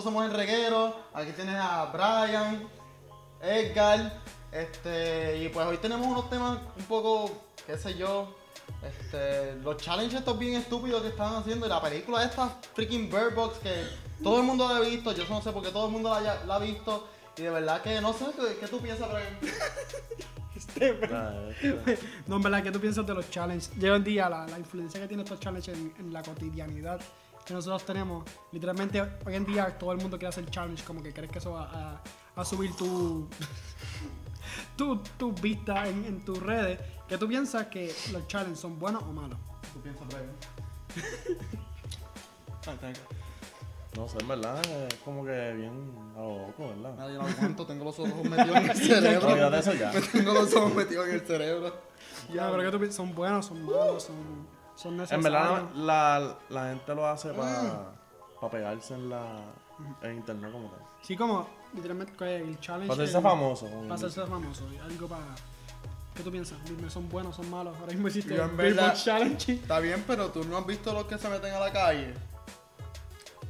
nosotros somos el reguero. Aquí tienes a Brian, Edgar. Este, y pues hoy tenemos unos temas un poco, qué sé yo. Este, los challenges estos bien estúpidos que estaban haciendo. Y la película esta freaking Bird Box que todo el mundo la ha visto. Yo no sé por qué todo el mundo la, haya- la ha visto. Y de verdad que no sé, ¿qué, qué tú piensas, Brian? Ah, No, en verdad, ¿qué tú piensas de los challenges? De hoy en día, la, la influencia que tienen estos challenges en, en la cotidianidad que nosotros tenemos. Literalmente, hoy en día todo el mundo quiere hacer challenge, como que crees que eso va a, a subir tu, tu, tu vista en, en tus redes. ¿Qué tú piensas que los challenges son buenos o malos? ¿Qué tú piensas, Brian? No sé, en verdad, es como que bien a lo loco, ¿verdad? Nadie lo aguanto, tengo los ojos metidos en el cerebro. Olvídate de eso ya. Me tengo los ojos metidos en el cerebro. Ya, pero ¿qué tú piensas? ¿Son buenos, son malos, son, son En verdad, la, la gente lo hace para pegarse en la en internet como tal. Sí, como literalmente el challenge. Para hacerse el- famoso. Para hacerse famoso, algo para... ¿Qué tú piensas? Dime, ¿son buenos, son malos? Ahora mismo hiciste el Challenge. Está bien, pero tú no has visto los que se meten a la calle.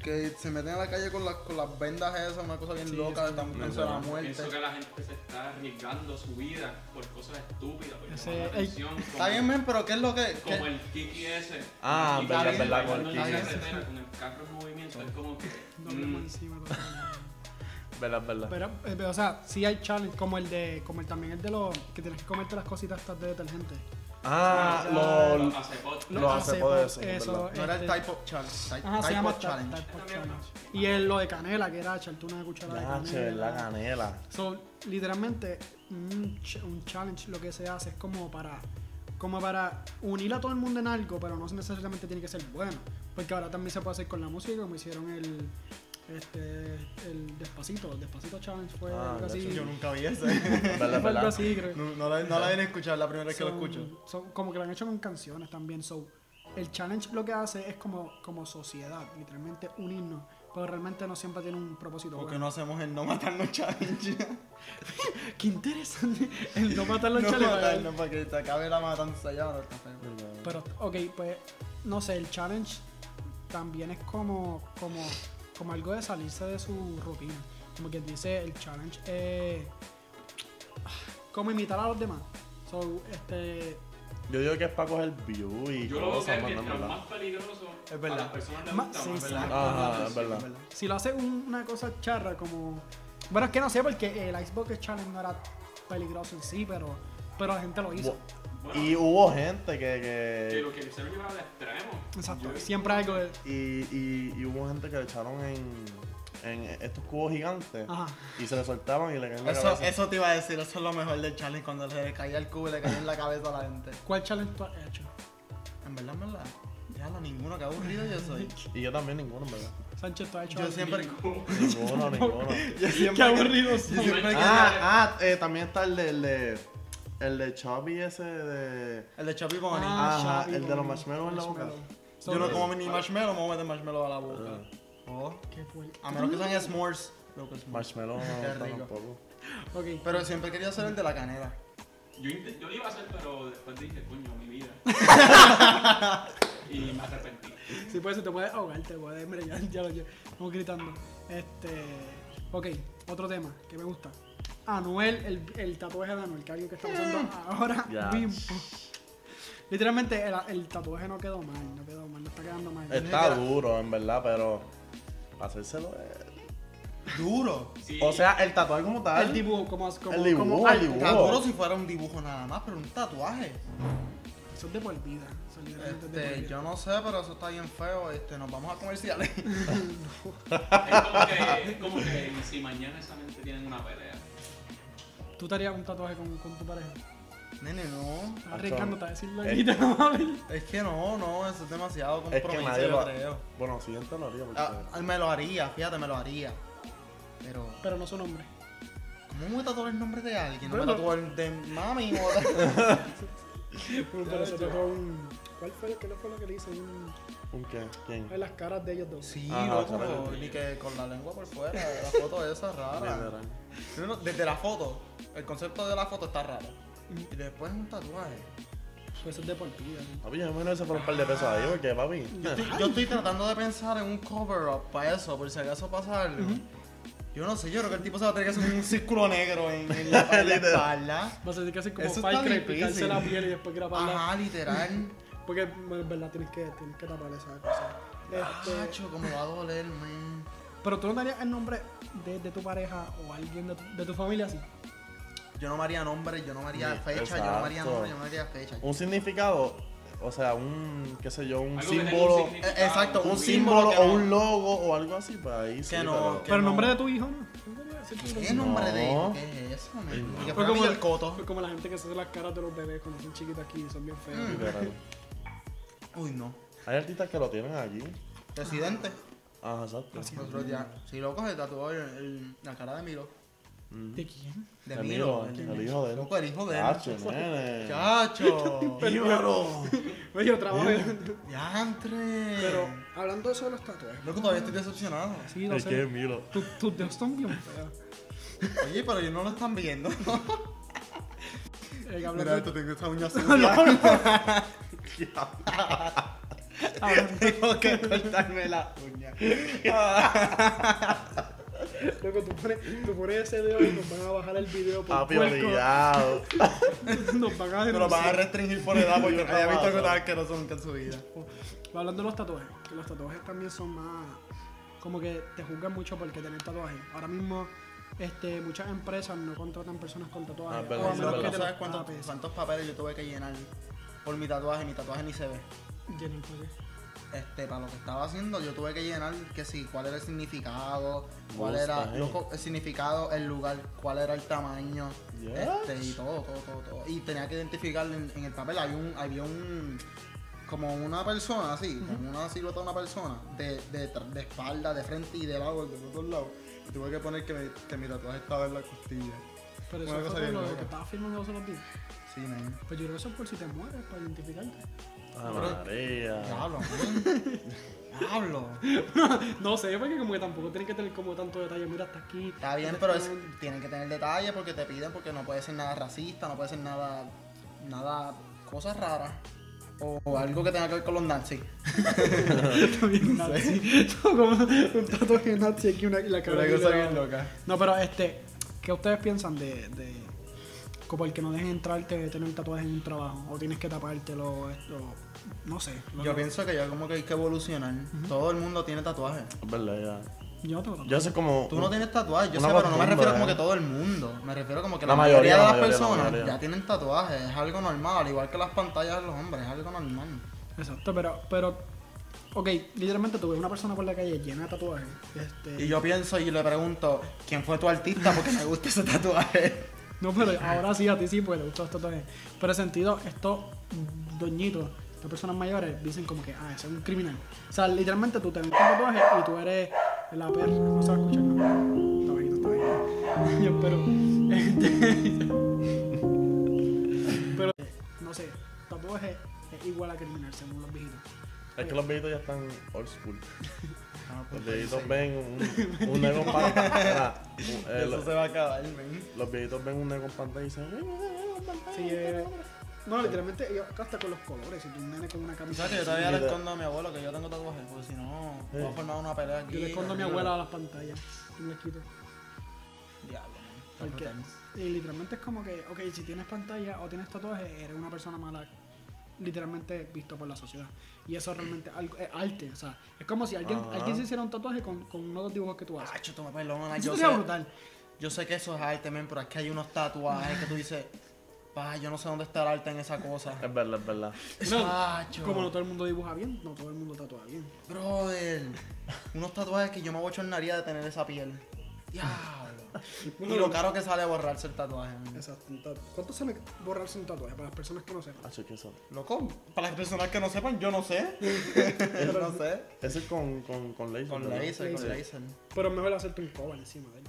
Que se meten a la calle con las, con las vendas esas, una cosa bien Sí, loca, sí, están sí. pensando en la muerte. Pienso que la gente se está arriesgando su vida por cosas estúpidas, por Ese- llamar la el- atención. Está bien, men, pero ¿qué es lo que...? qué- Como el Kiki ese. Ah, el verdad, verdad, con el en Kiki la ese. carretera Con el carro en movimiento, es como que. No hablemos mm, encima. no hablemos. Verdad, verdad. Pero, eh, pero, o sea, sí hay challenge, como el de, como el también el de los que tienes que comerte las cositas estas de detergente. Ah, lo, los acepot. Los acepos de eso, eso, no era el type of challenge. Type, Ajá, se type llama of challenge. type of challenge. Y el, lo de canela, que era echarte una cucharada ya, de che, la canela. canela. So, literalmente, un, un challenge lo que se hace es como para como para unir a todo el mundo en algo, pero no necesariamente tiene que ser bueno. Porque ahora también se puede hacer con la música, como hicieron el este el Despacito, el Despacito Challenge fue Ah, algo así. Yo nunca vi ese. Verdad, Fue algo verdad. así, creo. no, no la, no la viene a escuchar, la primera vez que lo escucho. son como que lo han hecho con canciones también. So, el challenge lo que hace es como, como sociedad, literalmente unirnos. Pero realmente no siempre tiene un propósito. ¿Por qué bueno. no hacemos el no matarnos challenge? Qué interesante. El no matar los no challenges. matarnos para que te acabe la matanza ya, no. Pero, ok, pues, no sé, el challenge también es como, como, como algo de salirse de su rutina. Como que dice, el challenge es como imitar a los demás. So, este, Yo digo que es para coger view y Yo lo veo que cosas, es más, peligroso Es verdad. a las personas sí, más. sí. ¿verdad? Ajá, es verdad. si lo hace un- una cosa charra como... Bueno, es que no sé, porque el Xbox Challenge no era peligroso en sí, pero, pero la gente lo hizo. Bueno, Y hubo gente que, que que lo que quisieron llevar al extremo. Exacto, Yo- siempre hay algo de... y, y, y hubo gente que le echaron en, en estos cubos gigantes Ajá. y se le soltaban y le caían en la Eso, cabeza. eso te iba a decir, eso es lo mejor del challenge, cuando se le caía el cubo y le caía en la cabeza a la gente. ¿Cuál challenge tú has hecho? En verdad, en verdad. Ya no, ninguno, qué aburrido yo soy. Y yo también ninguno, en verdad. Sánchez, tú has hecho Yo algo? siempre... Ninguno, ninguno. Yo siempre Qué aburrido siempre quería... Ah, ah, eh, también está el de, el de, el de Chubby ese de... El de Choppy Bunny. Ah, Ajá, el de los marshmallows en la boca. yo no como ni marshmallow, me voy a meter marshmallow a la boca. Oh. qué fuerte. A menos que sean s'mores. Creo que s'mores. Marshmallow no, Qué no, rico. tampoco. Ok. Pero siempre quería hacer el de la canela. Yo, inte- yo lo iba a hacer, pero después dije, coño, mi vida. y me arrepentí. Sí, pues te puedes ahogar, te puedes. Mira, ya, ya lo ya, Estamos gritando. Este. Ok, otro tema que me gusta. Anuel, el, el tatuaje de Anuel, que algo que está usando ahora Ya. mismo. Literalmente el, el tatuaje no quedó mal, no quedó mal, no está quedando mal. Está duro, en verdad, pero... Hacérselo es... Duro. Sí, O sea, el tatuaje como tal... El dibujo, como. como El dibujo, como el dibujo. Está duro si fuera un dibujo nada más, pero un tatuaje. Eso es de por vida. Este, yo no sé, pero eso está bien feo. Este, nos vamos a comerciales. es como que, es como que si mañana esa gente tienen una pelea. ¿Tú te harías un tatuaje con, con tu pareja? Nene, no. Estás arriesgándote a decirlo aquí, te mami. Es que no, no, eso es demasiado Es que nadie yo lo... creo. Bueno, siguiente lo haría porque... Ah, me lo haría, fíjate, me lo haría. Pero, Pero no su nombre. ¿cómo me voy a tatuar el nombre de alguien? No me Bueno. tatuó el de mami o Pero tatuó un. ¿Cuál fue, qué fue lo que le hice? Un, ¿Un qué? ¿Quién? en las caras de ellos dos. Sí, Ajá, loco, ni que con la lengua por fuera, la foto esa rara. Literal. No, no, Desde la foto, el concepto de la foto está raro. Y después un tatuaje. Pues eso es de por vida. ¿no? Papi, yo me se fueron un par de pesos ahí, porque papi. Yo estoy, yo estoy tratando de pensar en un cover-up para eso, por si acaso pasa algo. Yo no sé, yo creo que el tipo se va a tener que hacer un círculo negro en, en la, en la espalda. Vas a tener que hacer como Eso difícil. picarse la piel y después grabarla. Ajá, literal. Porque en verdad tienes que, tienes que tapar esa cosa. Este, Hacho, como va a doler, man. pero tú no darías el nombre de, de tu pareja o alguien de tu, de tu familia así. Yo no me haría nombre, yo no me haría Sí, fecha, yo no me haría nombre, yo no me haría fecha. Un significado, o sea, un, qué sé yo, un símbolo. un Eh, exacto, Un un símbolo o un logo o algo así, pues ahí sí. Que no, pero- que Pero el no. nombre de tu hijo, ¿no? ¿No darías ese tipo de ¿Qué nombre de No. ¿Qué es eso? Sí, no. que Fue fuera como, el coto. fue como la gente que se hace las caras de los bebés cuando son chiquitos aquí y son bien feos. Mm. Literal. Uy, no. Hay artistas que lo tienen aquí. Residente. Ajá, exacto. Nosotros ya. Si tatuó el- el- la cara de Milo. ¿De quién? De Milo. hijo, el hijo de él. Loco, el hijo de él. Chacho, nene. Chacho. Oye, yo trabajo. Diantre. Pero hablando de eso de los tatuajes. Loco, todavía estoy decepcionado. Sí, no Es que sé. Milo. Tu- Tus dedos son bien feos. Oye, pero ellos no lo están viendo. Eh, Mira, esto tengo esta uña sucia. Tengo que cortarme la uña. Loco, tú pones, tú pones ese dedo y nos van a bajar el video por Papi, puerco. obligado. Nos van a van restringir por edad porque ¿Qué haya visto pasa? que tal que no son nunca en su vida. Hablando de los tatuajes, que los tatuajes también son más. Como que te juzgan mucho porque tener tatuajes. Ahora mismo, este, muchas empresas no contratan personas con tatuajes. Ah, verdad, o a menos que te ¿Sabes cuántos, cuántos papeles yo tuve que llenar por mi tatuaje? Mi tatuaje ni se ve. Llenen, pues, Este, para lo que estaba haciendo, yo tuve que llenar que sí, cuál era el significado, cuál era eh. loco, el significado, el lugar, cuál era el tamaño, Yes. este, y todo, todo, todo, todo. Y tenía que identificar en, en el papel, había un, había un como una persona así, como una silueta de una persona, de, de, espalda, de frente y de lado, de los dos lados. Tuve que poner que, me- que mi tatuaje estaba en la costilla. Pero Una eso fue lo que estabas filmando los otros días. Sí, man. Pues yo creo que eso es por si te mueres, para identificarte. Ah, María. Diablo. Diablo. No sé, porque como que tampoco tienen que tener como tanto detalle. Mira, hasta aquí. Está bien, pero es- tienen que tener detalle porque te piden, porque no puede ser nada racista, no puede ser nada, nada, cosas raras. O algo que tenga que ver con los nazis. bien nazi. como un tatuaje nazi aquí una, y la cara Una de cosa la- bien loca. No, pero este, ¿qué ustedes piensan de, de como el que no dejen entrarte de tener tatuajes en un trabajo? O tienes que tapártelo, esto, no sé. lo Yo que- pienso que ya como que hay que evolucionar. Todo el mundo tiene tatuajes. Es verdad, Yo no tengo ya. tatuajes. Yo sé como. Tú no tienes tatuajes, yo sé, pero no me refiero como ¿eh? que todo el mundo. Me refiero como que La la, mayoría, mayoría, de la las personas mayoría. ya tienen tatuajes. Es algo normal, al igual que las pantallas de los hombres, es algo normal. Exacto, pero, pero, ok, literalmente tuve una persona por la calle llena de tatuajes. Este, Y yo pienso y le pregunto, ¿quién fue tu artista? Porque me gusta ese tatuaje. No, pero ahora sí, a ti sí, pues te gustan los tatuajes. Pero en sentido, estos doñitos, estas personas mayores, dicen como que, ah, es un criminal. O sea, literalmente tú te ves un tatuaje y tú eres la perra. No se va a escuchar, ¿no? Está bajito, está bajito. Yo espero. Este, pero, no sé, tatuaje es igual a criminal según los viejitos. Es que los viejitos ya están old school. Ah, pues, Los viejitos sí. ven un, un negro en pantalla. eh, Eso se va a acabar, men. los viejitos ven un negro en pantalla y dicen. "Mira, un negro en pantalla". Sí, eh, no, literalmente, hasta con los colores. Si tú un nene con una camisa. ¿Sabes que yo todavía le escondo a mi abuelo que yo tengo tatuajes? Porque si no, voy a Sí. formar una pelea aquí. Yo le escondo a mi abuela a las pantallas. Y le quito. Diablo, man. Porque-. Y literalmente es como que, ok, si tienes pantalla o tienes tatuaje, eres una persona mala, literalmente visto por la sociedad. Y eso realmente algo, es arte, o sea, es como si alguien, Ajá. alguien se hiciera un tatuaje con, con uno de los dibujos que tú haces. Me perdonas. Eso Yo sería sé, brutal. yo sé que eso es arte, men, pero es que hay unos tatuajes que tú dices, pa, yo no sé dónde está el arte en esa cosa. Es verdad, es verdad. Chacho. Como no todo el mundo dibuja bien, no todo el mundo tatúa bien. Brother, unos tatuajes que yo me abochornaría de tener esa piel. Diablo. Y lo caro que sale borrarse el tatuaje. man. Exacto. un tatu- ¿Cuánto sale borrarse un tatuaje para las personas que no sepan? Hacho, ¿qué son? Loco, para las personas que no sepan, yo no sé. no sé. Ese es con, con, con laser. Con ¿verdad? laser, con Laser. laser. Pero es mejor hacerte un cover encima de él.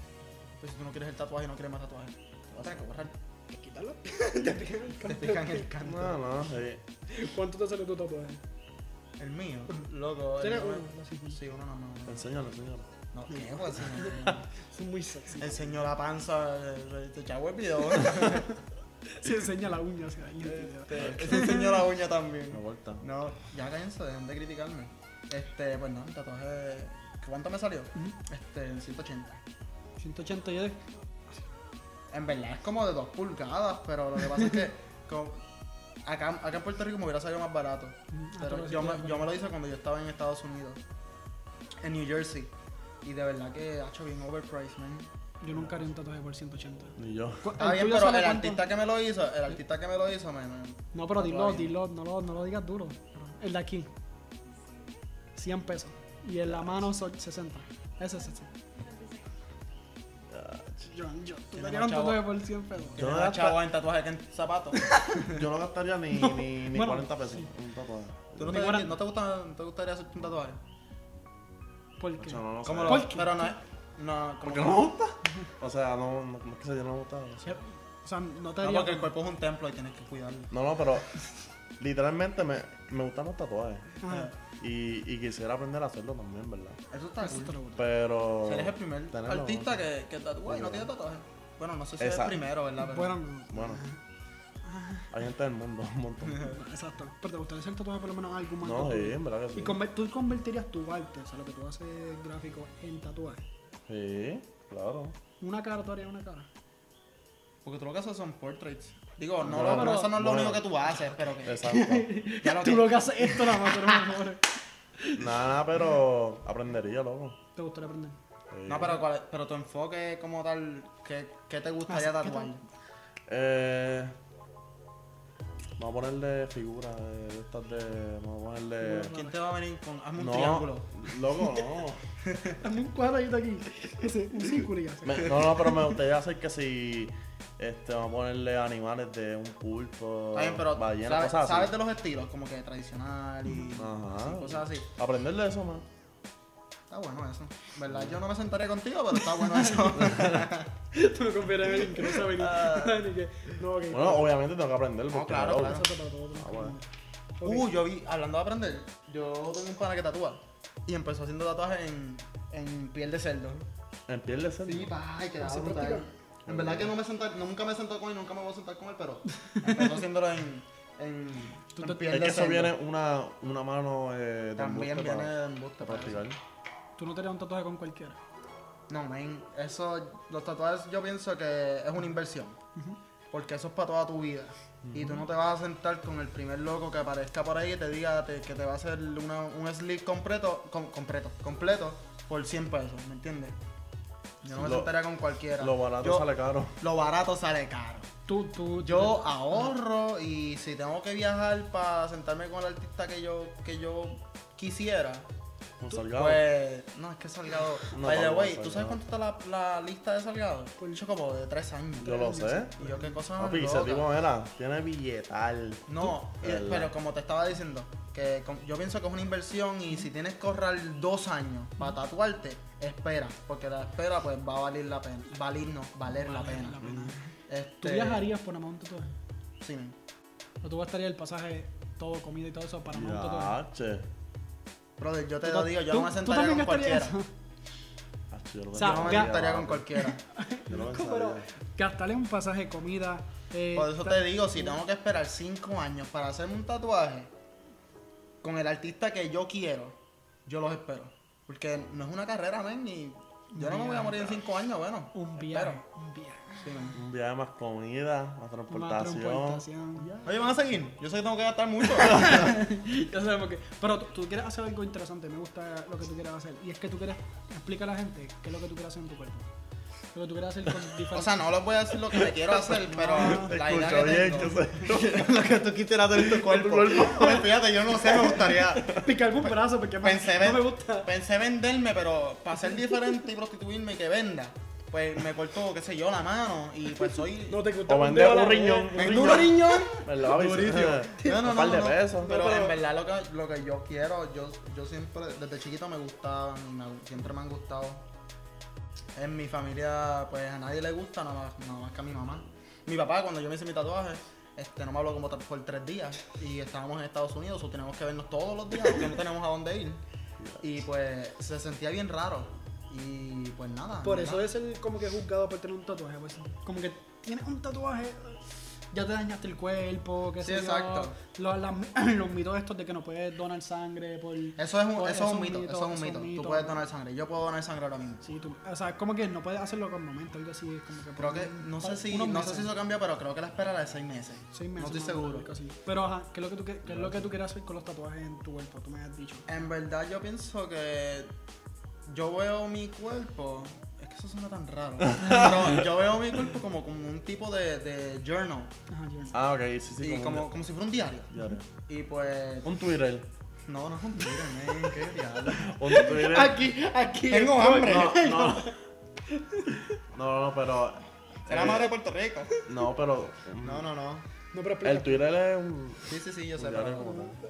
Pues si tú no quieres el tatuaje y no quieres más tatuajes, te vas a tener que borrar. Quítalo. Te pican el Te pican el canto. No, no, sí. ¿Cuánto te sale tu tatuaje? El mío, loco. el ¿Tienes mío- uno? Así. Sí, uno nada más. Enséñalo, enséñalo. No, ¿qué? Pues no. Son muy sexy. Enseñó la panza, eh, te echaba el video. Se enseña la uña, o sea, ahí en el video. Este, ese enseñó la uña también. Una vuelta. No, ya cállense, dejen de criticarme. Este, pues no, el tatuaje. ¿Cuánto me salió? Este, 180. 180 yo de... En verdad es como de 2 pulgadas, pero lo que pasa es que como- acá, acá en Puerto Rico me hubiera salido más barato. Pero pero yo, me, yo me lo hice cuando yo estaba en Estados Unidos, en New Jersey. Y de verdad que ha hecho bien overpriced, man. Yo nunca haría un tatuaje por 180. Ni yo. ¿Cu- Está bien, pero el cuánto? artista que me lo hizo, el artista que me lo hizo, me- No, pero dilo, dilo, no lo, no lo digas duro. El de aquí. 100 pesos. Y en la mano son 60. Ese es 60. Yo, yo, tú te tatuaje por 100 pesos. tiene no más gasta- chavo en tatuaje que en zapatos. Yo no gastaría ni, ni, ni Bueno, 40 pesos. Un tatuaje. ¿Tú no te, cuarenta. no te gusta, no te gustaría hacerte un tatuaje? ¿Por qué? Yo no, no sé. ¿Cómo lo- ¿Por qué? Pero no es. No, como Porque no me gusta. O sea, no, no, no es que se yo no me gusta. o sea. O sea, no te No, porque el cuerpo es un templo y tienes que cuidarlo. No, no, pero literalmente me, me gustan los tatuajes. Ajá. Y, y quisiera aprender a hacerlo también, ¿verdad? Eso está Eso cool. te lo gusta. Pero. Si eres el primer tenerlo, artista ¿no? que, que tatúa y no tiene tatuaje. Bueno, no sé si es el Exacto. primero, ¿verdad? Pero Bueno, no. Hay gente del mundo, un montón. Exacto. Pero te gustaría hacer tatuaje por lo menos algo más. No, sí, en verdad que sí. Y conver- tú convertirías tu arte, o sea, lo que tú haces gráfico, en tatuaje. Sí, claro. Una cara, tú harías una cara. Porque tú lo que haces son portraits. Digo, no, Bueno, lo- pero- eso no es lo bueno. único que tú haces, pero que. Exacto. Ya lo Tú que lo que haces esto nada más, pero mejor. nada, pero aprendería, loco. ¿Te gustaría aprender? Sí. No, pero, ¿cuál es- pero tu enfoque como tal, ¿qué, qué te gustaría Ah, ¿qué tatuar? Eh. Vamos a ponerle figuras de, de estas de. Vamos a ponerle. ¿Quién te va a venir con.? Hazme un No, triángulo. loco, no. Hazme un cuadradito aquí. Ese, un círculo y ya. Me- no, no, pero me gustaría hacer que si. Este, vamos a ponerle animales de un pulpo. Está bien, pero ballenas, ¿sabes, cosas así. sabes de los estilos? Como que tradicional y Ajá. sí, cosas así. Aprender de eso, man. Está bueno eso. ¿Verdad? Yo no me sentaría contigo, pero está bueno eso. Tú me confieres en alguien que no sabe ni, ni que. No. Bueno, obviamente tengo que aprender. No, porque claro, claro. Eso para todo, todo. Ah, bueno. Uh, yo vi, hablando de aprender, yo tengo un pana que tatúa. Y empezó haciendo tatuajes en, en piel de cerdo. En piel de cerdo. Sí, pa, ay, quedaba ¿Se brutal. En verdad que no me senté, nunca me he sentado con él, nunca me voy a sentar con él, pero empezó haciéndolo en, en, Tú en te- piel Es de que eso viene una, una mano eh, de También embuste viene de embuste. para practicar. Tú no te harías un tatuaje con cualquiera. No, man, eso, los tatuajes yo pienso que es una inversión. Porque eso es para toda tu vida. Y tú no te vas a sentar con el primer loco que aparezca por ahí y te diga te- que te va a hacer una- un slip completo, com- completo, completo por 100 pesos, ¿me entiendes? Yo no me Lo- sentaría con cualquiera. Lo barato Yo- sale caro. Lo barato sale caro. Tú, tú. Yo ahorro y si tengo que viajar para sentarme con el artista que yo, que yo quisiera, Un salgado. pues, no, es que Salgado. No, By the way. ¿tú sabes cuánto está la, la lista de Salgado? Hecho como de tres años. Yo lo sé. Y yo, qué cosa Papi, ese tipo, mira, tiene billetal. No, eh, pero como te estaba diciendo, que yo pienso que es una inversión y si tienes que ahorrar dos años para tatuarte, espera, porque la espera pues va a valer la pena, valer no, valer la pena. la pena. Este, ¿Tú viajarías por más un tatuaje? Sí, man. ¿O tú gastarías el pasaje, todo, comida y todo eso para un tatuaje? Brother, yo te ¿Tú lo digo, yo no me sentaría con cualquiera. yo lo O sea, Yo no me sentaría con cualquiera. Yo pero gastarle un pasaje, comida. Eh, Por eso te digo, si tengo que esperar cinco años para hacerme un tatuaje con el artista que yo quiero, yo los espero. Porque no es una carrera, men, y yo no me voy a morir en cinco años, bueno. Un viaje. espero. Un viaje. Sí. Un viaje más comida, más Más transportación. transportación. Oye, ¿van a seguir? Yo sé que tengo que gastar mucho. Ya sabemos que. Pero tú, quieres hacer algo interesante, me gusta lo que tú quieres hacer. Y es que tú quieres explicar a la gente qué es lo que tú quieres hacer en tu cuerpo. Lo que tú quieres hacer con diferentes. o sea, no les voy a decir lo que me quiero hacer, pero la idea Escucho que bien, tengo. que sé. lo que tú quisieras hacer en tu cuerpo. Pues fíjate, yo no sé, me gustaría. picarme un brazo porque me- Pensé, no ven- me gusta. pensé venderme, pero para ser diferente y prostituirme que venda, pues me corto, qué sé yo, la mano y pues soy... No te gusta O vender dedo un riñón. Un Vengo un riñón. ¿Verdad, papi? Durísimo. No, no, Un par no, de no. pesos. Pero, en verdad lo que, lo que yo quiero, yo, yo siempre, desde chiquito me gustaban y me- siempre me han gustado. En mi familia, pues a nadie le gusta, nada más, nada más que a mi mamá. Mi papá, cuando yo me hice mi tatuaje, este, no me habló como por tres días y estábamos en Estados Unidos, o tenemos que vernos todos los días porque no tenemos a dónde ir. Y pues se sentía bien raro. Y pues nada. Por eso es el como que juzgado por tener un tatuaje. Pues, como que tienes un tatuaje. ya te dañaste el cuerpo, que Sí, sé yo, exacto. Los, las- los mitos estos de que no puedes donar sangre por... Eso es un, por- eso es un mito, eso es un mito. Tú puedes donar sangre. Yo puedo donar sangre ahora mismo. Sí, tú, o sea, es como que no puedes hacerlo con momento, algo así, es como que... Creo que, un- no sé si, no sé si eso cambia, pero creo que la espera era de seis meses. Seis meses. No estoy seguro. así. Pero ajá, ¿qué es lo que tú, qué, qué es lo que tú quieres hacer con los tatuajes en tu cuerpo? Tú me has dicho. En verdad yo pienso que yo veo mi cuerpo, es que eso suena tan raro, pero yo veo mi cuerpo como, como un tipo de, de journal, Ajá. Ah, ok, sí, sí. y como, como si fuera un diario. diario. Y pues, Un Twitter. no, no es un Twitter, man, qué diablo. Un Twitter. Aquí, aquí. Tengo hambre. No, no. No, no, pero. Será eh, madre de Puerto Rico. No, pero. No, no, no. No, pero explica. El Twitter es un. Sí, sí, sí, yo sé, pero,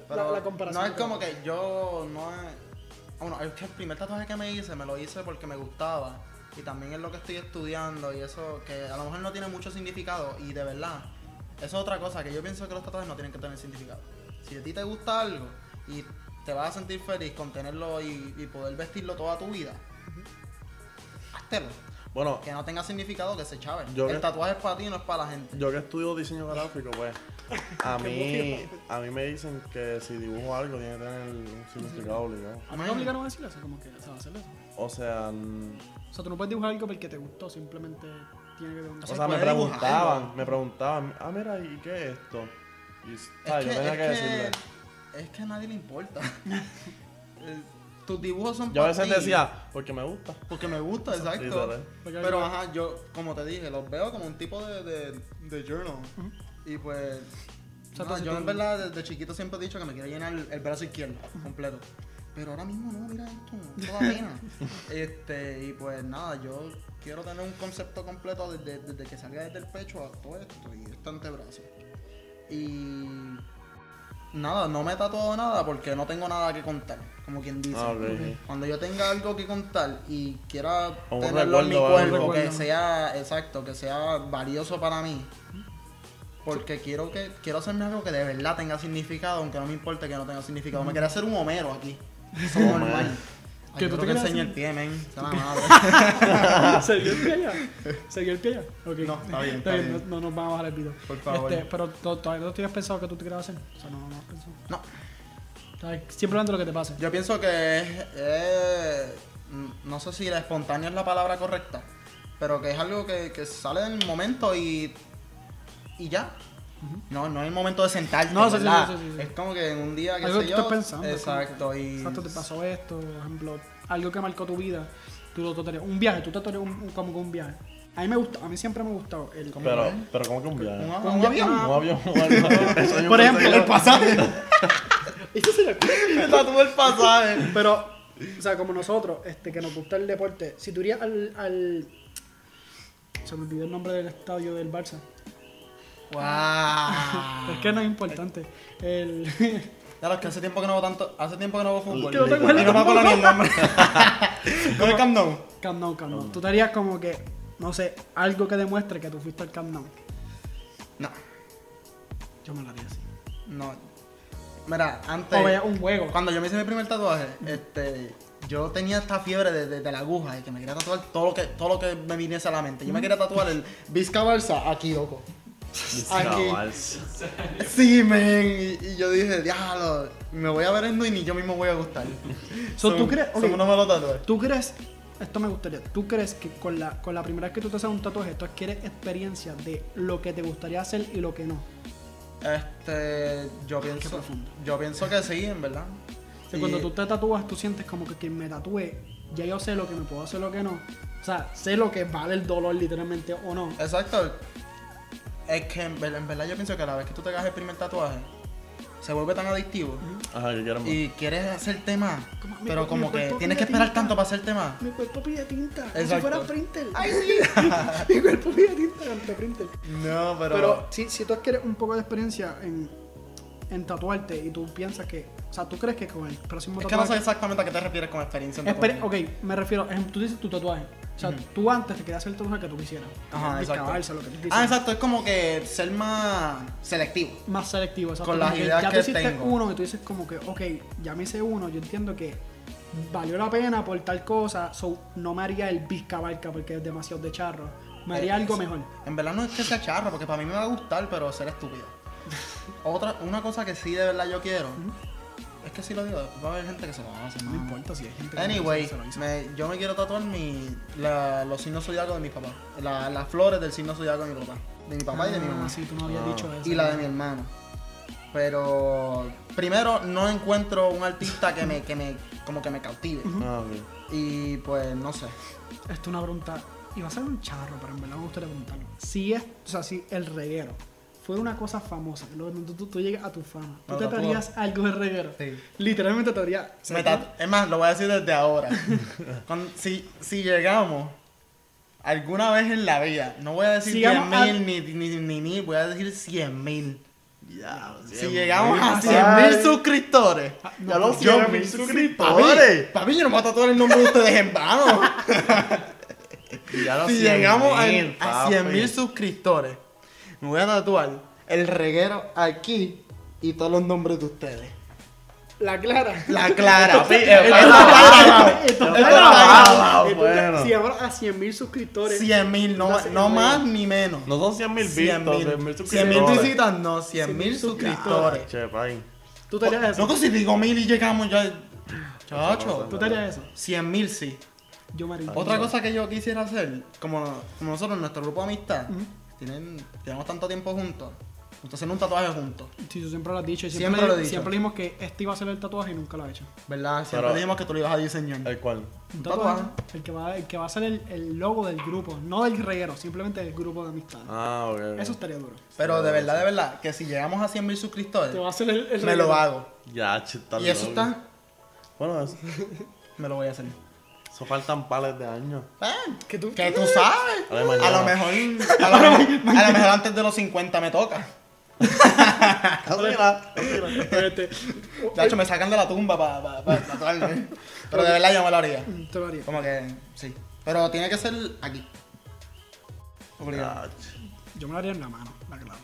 pero La- la comparación no es como que yo no es... Bueno, es que el primer tatuaje que me hice, me lo hice porque me gustaba. Y también es lo que estoy estudiando y eso que a lo mejor no tiene mucho significado. Y de verdad, eso es otra cosa, que yo pienso que los tatuajes no tienen que tener significado. Si a ti te gusta algo y te vas a sentir feliz con tenerlo y, y poder vestirlo toda tu vida, háztelo. Bueno, Que no tenga significado, que se chave. Yo el que- tatuaje es para ti, no es para la gente. yo que estudio diseño gráfico, pues. A mí. A mí me dicen que si dibujo algo tiene que tener un significado obligado. ¿A mí me obligaron a decirle eso? Como que, o sea, hacerle eso. O sea. O sea, tú no puedes dibujar algo porque te gustó, simplemente tiene que ver un... O se sea, me preguntaban, me preguntaban, ah, mira, ¿y qué es esto? Y, Es que, yo tenía es que, decirle. es que a nadie le importa. Tus dibujos son Yo a veces ti, decía, porque me gusta. Porque me gusta, exacto. Pero ajá, yo, como te dije, los veo como un tipo de, de, de journal. Y pues. Nada, yo en verdad desde chiquito siempre he dicho que me quiero llenar el, el brazo izquierdo completo. Pero ahora mismo no, mira esto, no da pena. este, y pues nada, yo quiero tener un concepto completo desde, desde que salga desde el pecho a todo esto y este antebrazo. Y nada, no me he tatuado nada porque no tengo nada que contar, como quien dice. Ah. Cuando yo tenga algo que contar y quiera un tenerlo en mi cuerpo, que sea, exacto, que sea valioso para mí. Porque quiero que quiero hacerme algo que de verdad tenga significado, aunque no me importe que no tenga significado. Me quería hacer un homero aquí. Eso es normal. ¿Que tú te que hacer? el pie, men. Se madre. ¿Se vio el pie allá? ¿Se vio el pie allá? Ok. No, está bien, está bien. No, no nos vamos a bajar el video. Por favor. Este, pero to- todavía no tienes pensado que tú te quieras hacer. O sea, no, no has pensado. No, O sea, simplemente lo que te pase. yo pienso que no sé si la espontánea es la palabra correcta, pero que es algo que, que sale en el momento y, y ya. No, no es el momento de sentarte, No, sí, sí, sí, sí, sí. Es como que en un día que algo sé que yo, estás pensando. como exacto, que, y Exacto, te pasó esto, por ejemplo, algo que marcó tu vida. Tú lo tatuarías. Un viaje, tú tatuarías un, como que un viaje. A mí me gusta, a mí siempre me ha gustado el... Pero, pero ¿cómo que un viaje? un, Un, un un- avión. avión Por ejemplo, el pasaje. Eso tatuó el pasaje. Pero, o sea, como nosotros, este, que nos gusta el deporte, si tú irías al, al... Se me olvidó el nombre del estadio del Barça. Wow. Es que no es importante. El... Ya lo que hace tiempo que no veo tanto, hace tiempo que no veo fútbol. Que no te acuerdas Y no me acuerdo ni el nombre. ¿No es Camp Nou? Camp Nou, Camp Nou. Tú te harías como que, no sé, algo que demuestre que tú fuiste al Camp Nou. No, Yo me lo haría así. no. Mira, antes. O un juego. Cuando yo me hice mi primer tatuaje, este, yo tenía esta fiebre de, de- de la aguja y que me quería tatuar todo lo que, todo lo que me viniese a la mente. Yo me quería tatuar el Vizca Barça aquí, loco. Aquí. Sí, men. Y, y yo dije, diablo, me voy a ver en y ni yo mismo voy a gustar. So, ¿tú crees- ok. Somos no me lo tatué. ¿Tú crees, esto me gustaría, tú crees que con la, con la primera vez que tú te haces un tatuaje, tú adquieres experiencia de lo que te gustaría hacer y lo que no? Este, yo pienso, profundo. yo pienso que sí, en verdad. O sea, Y- cuando tú te tatúas, tú sientes como que quien me tatúe, ya yo sé lo que me puedo hacer, lo que no. O sea, sé lo que vale el dolor literalmente o no. Exacto. Es que en en verdad yo pienso que a la vez que tú te hagas el primer tatuaje, se vuelve tan adictivo Ajá, que quieres más. y quieres hacerte más, Como mi pero cu- como mi que tienes que esperar tinta. tanto para hacerte más. Mi cuerpo pide tinta, como si Exacto. fuera printer. ¡Ay, sí! Mi cuerpo pide tinta ante printer. No, Pero, si, si tú adquieres un poco de experiencia en, en tatuarte y tú piensas que, o sea, tú crees que con el próximo es que no sé tatuaje... exactamente a qué te refieres con experiencia en Espere- tatuaje. ok, me refiero, tú dices tu tatuaje. O sea, tú antes te querías hacer el tatuaje que tú quisieras. Ajá, exacto. Lo que tú dices. Ah, exacto, es como que ser más selectivo. Más selectivo, exacto. Con las que ideas ya que tú hiciste tengo. uno y tú dices como que, ok, ya me hice uno, yo entiendo que valió la pena por tal cosa, so no me haría el Vizca Barca porque es demasiado de charro. Me haría Eh, algo mejor. En verdad no es que sea charro, porque para mí me va a gustar, pero ser estúpido. Otra, una cosa que sí de verdad yo quiero, es que si lo digo, va a haber gente que se lo va a hacer. No importa si hay gente que Anyway, se lo hizo. me- yo me quiero tatuar mi, la- los signos zodiacos de mi papá. La- las flores del signo zodiaco de mi papá. De mi papá y de mi Ah, mamá. Sí, tú no habías Ah. dicho eso. Y la de mi hermano. Pero primero no encuentro un artista que me, que me como que me cautive. Ah. Y pues no sé. Esto es una pregunta. Iba a ser un charro, pero en verdad me gustaría preguntarlo. Si es, o sea, si el reguero fuera una cosa famosa, luego tú, tú, tú llegas a tu fama, ¿tú te tatúo. tatuarías algo de reguero? Sí. Literalmente te tatu- es más, lo voy a decir desde ahora. Cuando- si, si llegamos alguna vez en la vida, no voy a decir Sigamos 10 mil a- ni, ni, ni, ni, voy a decir 100 mil. Ya, Si llegamos a mil, 100 ay. mil suscriptores. Ya los Yo 100 mil Papi, suscriptores. papi, yo no me voy a tatuar el nombre de ustedes en vano. Ya los si 100 llegamos a, a papi. 100 mil suscriptores, me voy a tatuar el reguero aquí y todos los nombres de ustedes. La clara. La clara. Esto eh, está papi, grabado. Esto está bueno. está- Si ahora a 100 mil suscriptores. 100 mil, no, no más ni menos. No son 100 mil 100 mil 100 mil 100 mil suscriptores. visitas, no, 100 mil 100.000 suscriptores. Che, pay. ¿Tú te harías eso? Loco, si digo mil y llegamos ya. Chacho. ¿Tú te harías eso? 100 mil sí. Yo me haría. Otra cosa que yo quisiera hacer, como, como nosotros, nuestro grupo de amistad. Tienen, tenemos tanto tiempo juntos, entonces un tatuaje juntos. Sí, tú siempre lo has dicho. y Siempre Siempre, lo he dicho. siempre dijimos que este iba a ser el tatuaje y nunca lo ha hecho. ¿Verdad? Siempre Pero- dijimos que tú lo ibas a diseñar. ¿El cual? Un tatuaje. tatuaje. El que va, el que va a ser el, el logo del grupo. No del reguero, simplemente del grupo de amistad. Ah, ok. Eso estaría duro. Pero de verdad, de verdad, que si llegamos a 100 mil suscriptores, Te va a hacer el, el me lo hago. Ya, está Y eso loco. está, Bueno, eso, me lo voy a hacer. Eso faltan pales de años. Ah, Que tú- Que tú sabes. A lo mejor, a lo, mejor- a lo mejor antes de los 50 me toca. Casila. Este, De hecho, me sacan de la tumba para tatuarme. Pero de verdad yo me lo haría. te lo haría. Como que, sí. Pero tiene que ser aquí. Obligado. Yo me lo haría en la mano, la clave.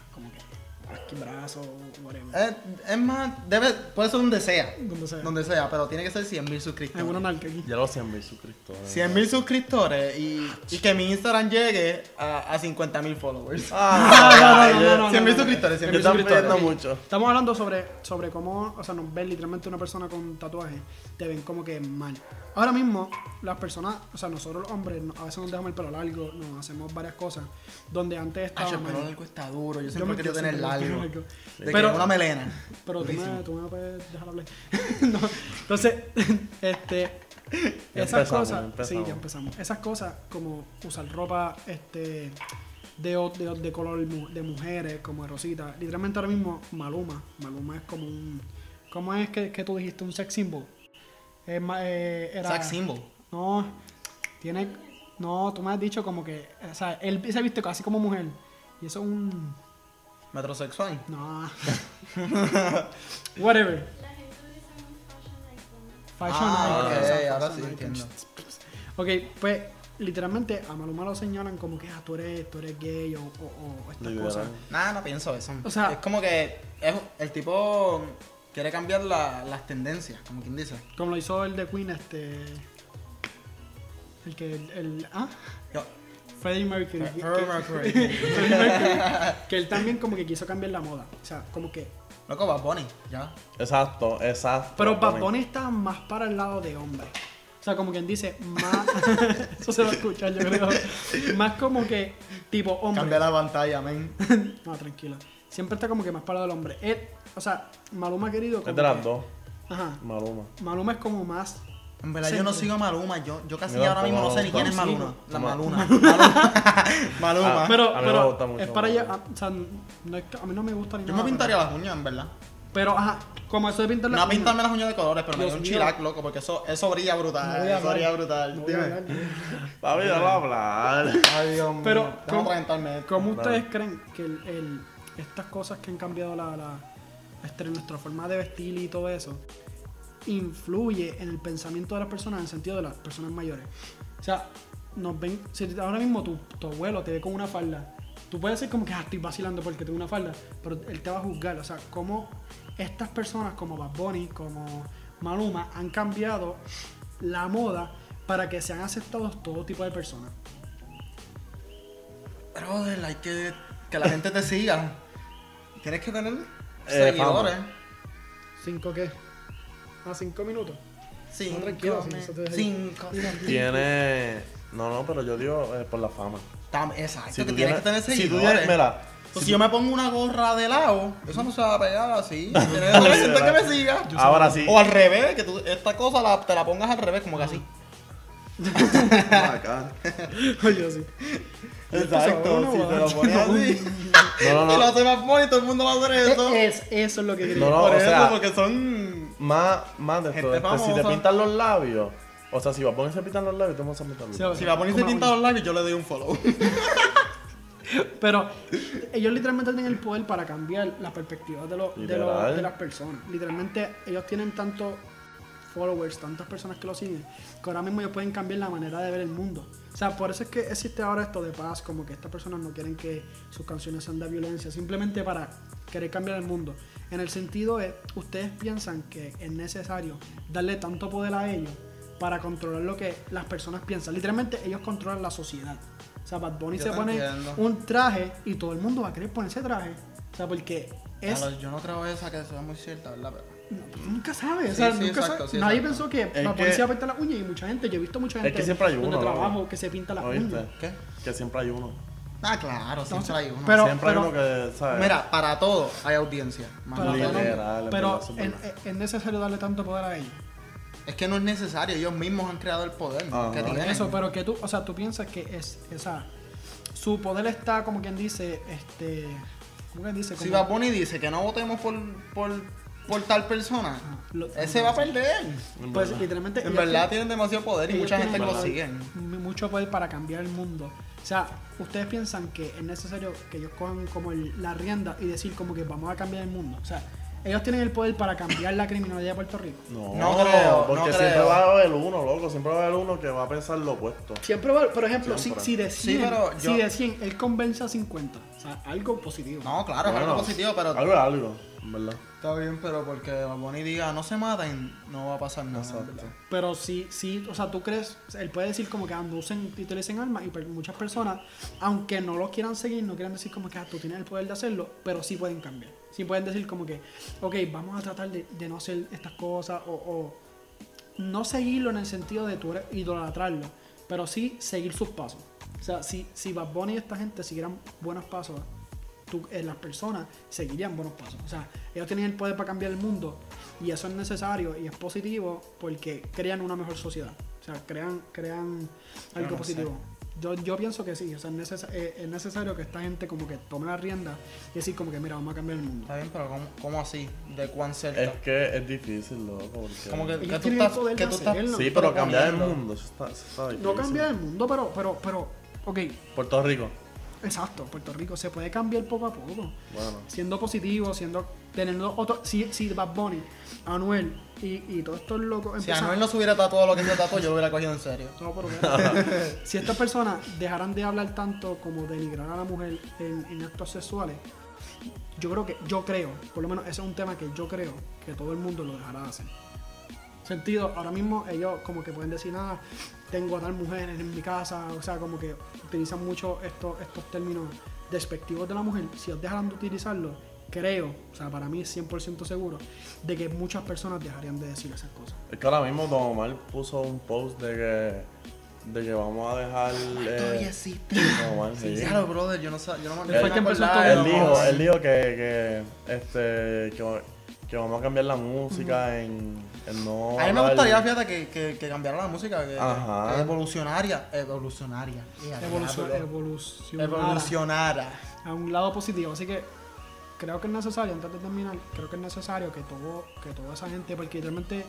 Aquí brazo, whatever. Es, es más, debe, puede ser donde sea. Donde sea. Donde sea, pero tiene que ser 100 mil Hay una suscriptores. aquí. Ya los 100 mil suscriptores. 100 mil suscriptores y, y que mi Instagram llegue a, a 50 mil followers. Ah, no, no, no, no, 100 mil no, no. suscriptores, 100 Me mil suscriptores. mucho. Estamos hablando sobre, sobre cómo, o sea, nos ven literalmente una persona con tatuaje, te ven como que mal. Ahora mismo, las personas, o sea, nosotros los hombres, no- a veces nos dejamos el pelo largo, nos hacemos varias cosas, donde antes estaba Ay, el pelo largo está duro. Yo siempre he querido quiero tener largo. largo. De que Pero- una melena. Pero tú me, tú me puedes dejar hablar. No, Entonces, este, Ya esas empezamos, cosas, ya sí, empezamos. ya empezamos. Esas cosas como usar ropa, este, de, de, de color de mujeres, como de rosita. Literalmente ahora mismo Maluma, Maluma es como un, ¿cómo es que, que tú dijiste? Un sex symbol. Ma- eh, era, symbol. No, tiene, no, tú me has dicho como que, o sea, él se viste casi como mujer. Y eso es un, Metrosexual. no. Whatever. La gente un fashion icon. Fashion Ah, icon, ok, exacto, ahora sí icon. entiendo. Ok, pues literalmente a Maluma lo señalan como que ah, tú, eres, tú eres gay o, o, o estas Literal. cosas. Nada, no pienso eso. O sea- es como que es- el tipo quiere cambiar la- las tendencias, como quien dice. Como lo hizo el de Queen, este. El que. El, el- ah, Yo, Freddie Mercury. que- Freddie que- Mercury. Freddie Mercury, que él también como que quiso cambiar la moda. O sea, como que. Loco, Bad Bunny, ya. Exacto, exacto. Pero Bad Bunny. Bunny está más para el lado de hombre. O sea, como quien dice, más. Eso se va a escuchar, yo creo. Más como que tipo hombre. Cambia la pantalla, men. No, tranquila. Siempre está como que más para el hombre. Él, o sea, Maluma querido. como Es de las que- dos. Ajá. Maluma. Maluma es como más. En verdad, yo no sigo a Maluma. Yo, yo casi ahora mismo no sé ni quién es No, Maluma. La no. Maluna. Maluma. Maluma. Ah, Pero, a mí me pero gusta mucho es para Maluma. allá. O sea, no es que- a mí no me gusta ni yo nada. me pintaría las uñas, en verdad. Pero, ajá, como eso de pintar las No uñas, pintarme las uñas de colores, pero me Dios dio un mío. chilac, loco, porque eso, eso brilla no brutal. voy a eso hablar. brilla brutal. No a Dime. hablar. Papi, déjalo hablar. Ay, Dios mío. Pero, ¿cómo-. ¿Cómo ustedes creen que el, el- estas cosas que han cambiado este, nuestra forma de vestir y todo eso influye en el pensamiento de las personas en el sentido de las personas mayores? O sea, nos ven, si ahora mismo tu, tu abuelo te ve con una falda, tú puedes decir como que ah, estoy vacilando porque tengo una falda, pero él te va a juzgar. O sea, cómo estas personas como Bad Bunny, como Maluma, han cambiado la moda para que sean aceptados todo tipo de personas. Brother, hay que que la gente te siga. Tienes que tener Eh, seguidores. ¿Cinco qué? ¿A cinco minutos? Cinco, No, tranquilo, me- eso te deja- cinco. Tiene. No, no, pero yo digo eh, por la fama. Tam- Exacto, Si que tienes que tener si tú seguidores. tienes, mira, Pues si yo me pongo una gorra de lado, eso no se va a pegar así. Tienes que que me siga. ahora sí. O al revés, que tú esta cosa la, te la pongas al revés, como que así. Oye, sí. Exacto, uno si va. te lo pones así. No, no, Y lo no. hace más bonito, todo el mundo va a hacer eso. Es, eso es lo que quería. No, no, Por o eso, sea, porque son. Más, más de esto. Gente este, si te pintan los labios. O sea, si vas a ponerse a pintar los labios, te vamos a pintar los labios. Si va a ponerse a los labios, yo le doy un follow. Pero ellos literalmente tienen el poder para cambiar la perspectiva de, lo- de, lo- Literal. de las personas. Literalmente ellos tienen tantos followers, tantas personas que lo siguen, que ahora mismo ellos pueden cambiar la manera de ver el mundo. O sea, por eso es que existe ahora esto de paz, como que estas personas no quieren que sus canciones sean de violencia, simplemente para querer cambiar el mundo. En el sentido de, ustedes piensan que es necesario darle tanto poder a ellos para controlar lo que las personas piensan. Literalmente ellos controlan la sociedad. O sea, Bad Bunny Yo se pone entiendo. un traje y todo el mundo va a querer ponerse traje. O sea, porque es... Claro, yo no creo esa que sea muy cierta, ¿verdad? Pero- pues nunca sabes. o sea, sí, nunca exacto, sabe- sí, Nadie exacto. pensó que Es Bad Bunny que- se iba a pintar las uñas y mucha gente, yo he visto mucha gente que siempre hay donde uno, trabajo que se pinta las ¿Oíste? uñas. ¿Qué? Que siempre hay uno. Ah, claro, siempre hay uno. Pero- siempre hay uno que. Mira, para todo hay audiencia. Más Pero, nada. Literal, en pero es es, es necesario darle tanto poder a ellos. Es que no es necesario, ellos mismos han creado el poder Ajá. que tienen. Eso, pero que tú, o sea, tú piensas que es esa. Su poder está como quien dice, este. ¿Cómo que dice? Si Como- Bad Bunny dice que no votemos por, por, por tal persona, Ajá, lo- ese va a perder. En Pues verdad. literalmente. En verdad tienen- tienen demasiado poder y mucha gente lo m- Mucho poder para cambiar el mundo. O sea, ustedes piensan que es necesario que ellos cojan como el- la rienda y decir como que vamos a cambiar el mundo. O sea, ellos tienen el poder para cambiar la criminalidad de Puerto Rico. No, No creo, porque no siempre creo. va a haber uno, loco. Siempre va a haber uno que va a pensar lo opuesto. Siempre va, por ejemplo, si, Siempre. si de Sí, 100, pero si yo- de 100 él convence a 50, o sea, algo positivo. No, claro, Bueno, algo positivo, pero Algo es algo, verdad. está bien, pero porque Bunny diga no se maten, no va a pasar nada. Exacto. Pero sí, sí, o sea, tú crees, él puede decir como que ah, no usen y utilicen armas y per- muchas personas, aunque no lo quieran seguir, no quieran decir como que ah, tú tienes el poder de hacerlo, pero sí pueden cambiar. Sí pueden decir como que, ok, vamos a tratar de, de no hacer estas cosas o, o no seguirlo en el sentido de tú idolatrarlo, pero sí seguir sus pasos. O sea, si, si Bad Bunny y esta gente siguieran buenos pasos, tú- eh, las personas seguirían buenos pasos. O sea, ellos tienen el poder para cambiar el mundo y eso es necesario y es positivo porque crean una mejor sociedad. O sea, crean, crean algo no positivo. Yo, yo pienso que sí, o sea, es, neces- eh, es necesario que esta gente como que tome la rienda y decir como que mira, vamos a cambiar el mundo. Está bien, pero ¿cómo, cómo así? ¿De cuán cerca? Es que es difícil, loco. Porque... Como que, que tú estás, que de tú estás hacerlo. Sí, pero cambiar el mundo, eso está, eso está difícil. No cambiar el mundo, pero, pero, pero, ok, Puerto Rico. Exacto, Puerto Rico se puede cambiar poco a poco. Bueno. siendo positivo, siendo teniendo otro, si, si Bad Bunny, Anuel y, y todos estos locos Si Anuel no se hubiera tatuado lo que se tatuó, yo lo hubiera cogido en serio. No, pero si estas personas dejaran de hablar tanto como denigrar a la mujer en, en actos sexuales, yo creo que, yo creo, por lo menos ese es un tema que yo creo que todo el mundo lo dejará de hacer. Sentido, ahora mismo ellos como que pueden decir nada, tengo a tal mujer en mi casa, o sea, como que utilizan mucho estos, estos términos despectivos de la mujer. Si ellos dejaran de utilizarlo, creo, o sea, para mí es 100% seguro, de que muchas personas dejarían de decir esas cosas. Es que ahora mismo Don Omar puso un post de que, de que vamos a dejar. Todavía Eh, existe. Don Omar, sí. Claro, brother, yo no sé, yo no me me quien empezó todo Él dijo, él dijo que, que, este, que, que vamos a cambiar la música en no. A mí me gustaría, fíjate, que, que, que cambiara la música, que, Ajá. que evolucionaria, evolucionaria, Eh, Evolucion- evolucionara evolucionara. a un lado positivo. Así que creo que es necesario, antes de terminar, creo que es necesario que todo, que toda esa gente, porque literalmente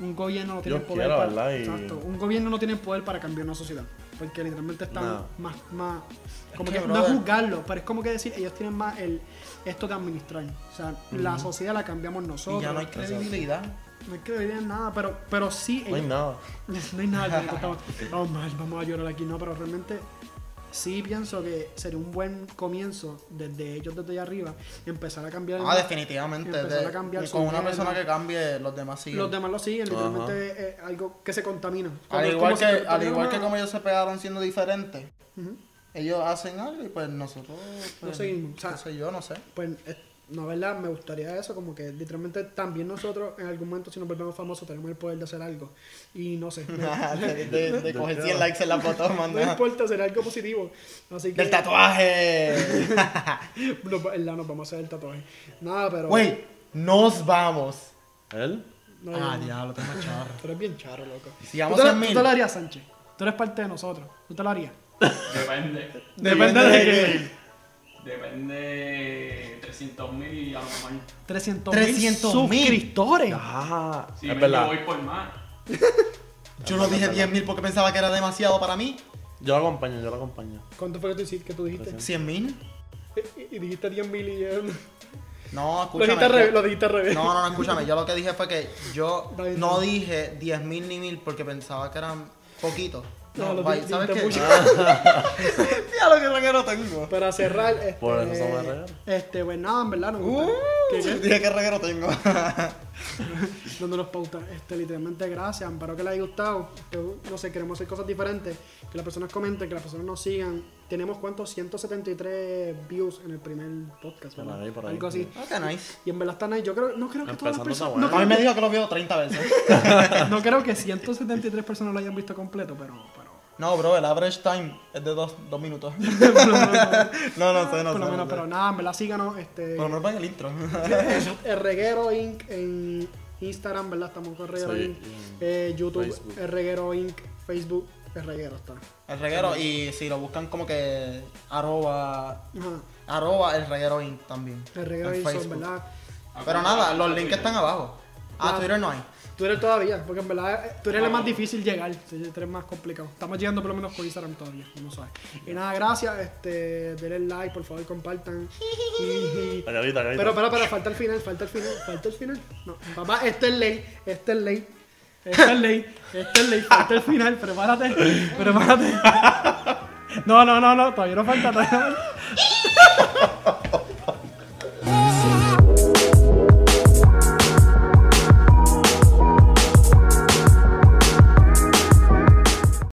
un gobierno no tiene Dios el poder quiera, para. Y- Exacto, un gobierno no tiene el poder para cambiar una sociedad. Porque literalmente están No. más, más. Como que, que, no es juzgarlo, pero es como que decir, ellos tienen más el esto de administrar. O sea, la sociedad la cambiamos nosotros. Y ya no hay credibilidad. No credibilidad en nada, pero, pero sí. No hay ellos- nada. no hay nada que estamos, vamos mal, vamos a llorar aquí, no, pero realmente sí pienso que sería un buen comienzo desde ellos desde allá arriba empezar a cambiar el- Ah, definitivamente. Empezar de- a cambiar y con una persona que cambie, los demás siguen. los demás lo siguen, Ajá. literalmente es algo que se contamina. al igual, que, al igual que como ellos se pegaron siendo diferentes, ellos hacen algo y pues nosotros. Pues, No seguimos, o sea, qué sé yo, no sé. Pues, no, ¿verdad? Me gustaría eso, como que literalmente también nosotros en algún momento si nos volvemos famosos tenemos el poder de hacer algo. Y no sé, de, de- de coger 100 likes en la foto, no manda. importa, será algo positivo. Así que Del tatuaje. la- nos vamos a hacer el tatuaje. Nada, pero... Wey, nos vamos. ¿Él? No, ah, no. diablo, tengo charro. Tú eres bien charro, loco. Si ¿Tú llegamos te, a lo- 100 tú te lo harías, Sánchez. Tú eres parte de nosotros. ¿Tú te lo harías? Depende. Depende de qué. Depende 300 mil y a lo mejor. 300 300.000. mil suscriptores. Ah, Si es verdad. yo voy por más. Yo no dije 10 mil porque pensaba que era demasiado para mí. Yo lo acompaño, yo lo acompaño. ¿Cuánto fue que tú, hiciste, que tú dijiste? 100 mil. Y, y dijiste 10 mil y... eh, No, Lo dijiste, escúchame. al revés, lo dijiste al revés. No, no, no, escúchame. Yo lo que dije fue que yo no. dije 10 mil ni mil porque pensaba que eran poquitos. No, No, lo bye, di- ¿sabes qué? mucho. Ya lo que reguero tengo. Para cerrar, este... Por eso somos regalos. Este, pues nada, en verdad, nos Uh, gusta. ¿Qué, qué? Dije que reguero tengo. dándonos pautas. Este, literalmente, gracias. Espero que les haya gustado. Que, no sé, queremos hacer cosas diferentes. Que las personas comenten, que las personas nos sigan. Tenemos cuántos? 173 views en el primer podcast, Por ¿verdad? ahí, por ahí. Algo así. Ok, nice. Y en verdad están ahí. Yo creo, no creo que todas las está personas. No, A mí me dijo que lo vio 30 veces. no creo que 173 personas lo hayan visto completo, pero. pero No, bro, el average time es de 2 minutos. por lo menos, No, no sé, no por sé. lo menos, no sé. pero nada, en verdad, síganos. Este, Por lo menos va en el intro. el Reguero Inc. en Instagram, ¿verdad? Estamos con Reguero Inc. Eh, YouTube, Facebook. el Reguero Inc. Facebook, el Reguero está. El reguero. Y si lo buscan como que arroba, Ajá. arroba el reguero inc también. El Reguero en Inc. son. ¿verdad? Pero nada, los links están abajo. Ah. Twitter no hay. Twitter todavía, porque en verdad eh, Twitter es más difícil llegar, Twitter es más complicado. Estamos llegando por lo menos con Instagram todavía, no sabes. Y nada, gracias, este, denle like, por favor, compartan. Y- pero, pero, pero, falta el final, falta el final, falta el final. No, papá, este es ley, este es ley. Este es ley, este es ley, falta el final, prepárate, prepárate. No, no, no, no, todavía no falta, todavía no falta.